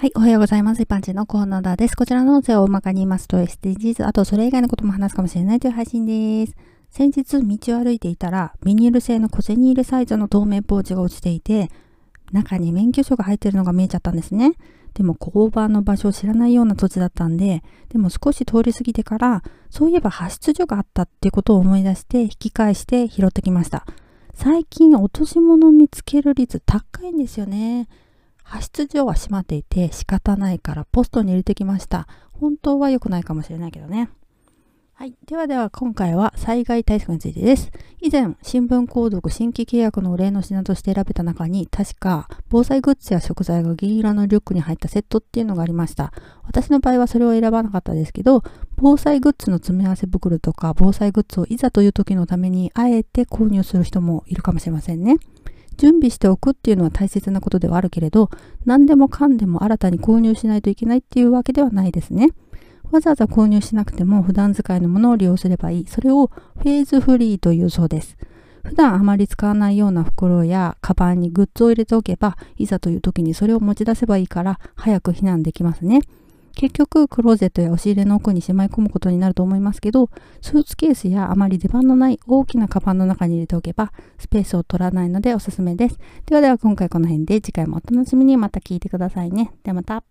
はい、おはようございます。一般人のコーナーです。こちらの音声を大まかに言いますと SDGs、あとそれ以外のことも話すかもしれないという配信です。先日道を歩いていたら、ビニール製の小銭入れサイズの透明ポーチが落ちていて、中に免許証が入ってるのが見えちゃったんですね。でも交番の場所を知らないような土地だったんで、でも少し通り過ぎてから、そういえば派出所があったってことを思い出して引き返して拾ってきました。最近落とし物見つける率高いんですよね。派出所は閉まっていて仕方ないからポストに入れてきました。本当は良くないかもしれないけどね。はい。ではでは今回は災害対策についてです。以前、新聞購読新規契約のお礼の品として選べた中に、確か防災グッズや食材が銀色のリュックに入ったセットっていうのがありました。私の場合はそれを選ばなかったですけど、防災グッズの詰め合わせ袋とか防災グッズをいざという時のためにあえて購入する人もいるかもしれませんね。準備しておくっていうのは大切なことではあるけれど、何でもかんでも新たに購入しないといけないっていうわけではないですね。わざわざ購入しなくても普段使いのものを利用すればいい。それをフェーズフリーというそうです。普段あまり使わないような袋やカバンにグッズを入れておけば、いざという時にそれを持ち出せばいいから早く避難できますね。結局、クローゼットや押し入れの奥にしまい込むことになると思いますけど、スーツケースやあまり出番のない大きなカバンの中に入れておけば、スペースを取らないのでおすすめです。ではでは今回この辺で次回もお楽しみにまた聞いてくださいね。ではまた。